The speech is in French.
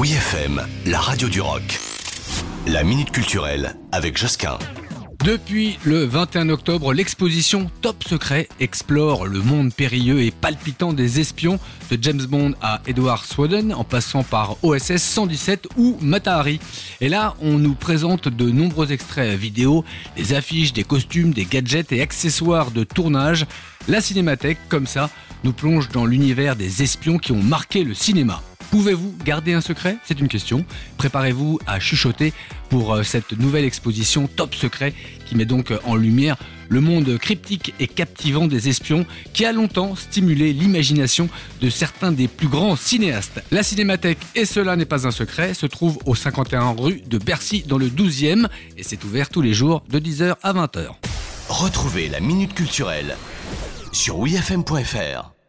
Oui FM, la radio du rock. La minute culturelle avec Josquin. Depuis le 21 octobre, l'exposition Top Secret explore le monde périlleux et palpitant des espions de James Bond à Edward Snowden en passant par OSS 117 ou Matahari. Et là, on nous présente de nombreux extraits vidéo, des affiches, des costumes, des gadgets et accessoires de tournage. La cinémathèque, comme ça, nous plonge dans l'univers des espions qui ont marqué le cinéma. Pouvez-vous garder un secret? C'est une question. Préparez-vous à chuchoter pour euh, cette nouvelle exposition Top Secret qui met donc en lumière le monde cryptique et captivant des espions qui a longtemps stimulé l'imagination de certains des plus grands cinéastes. La Cinémathèque, et cela n'est pas un secret, se trouve au 51 rue de Bercy dans le 12e et c'est ouvert tous les jours de 10h à 20h. Retrouvez la minute culturelle sur wifm.fr.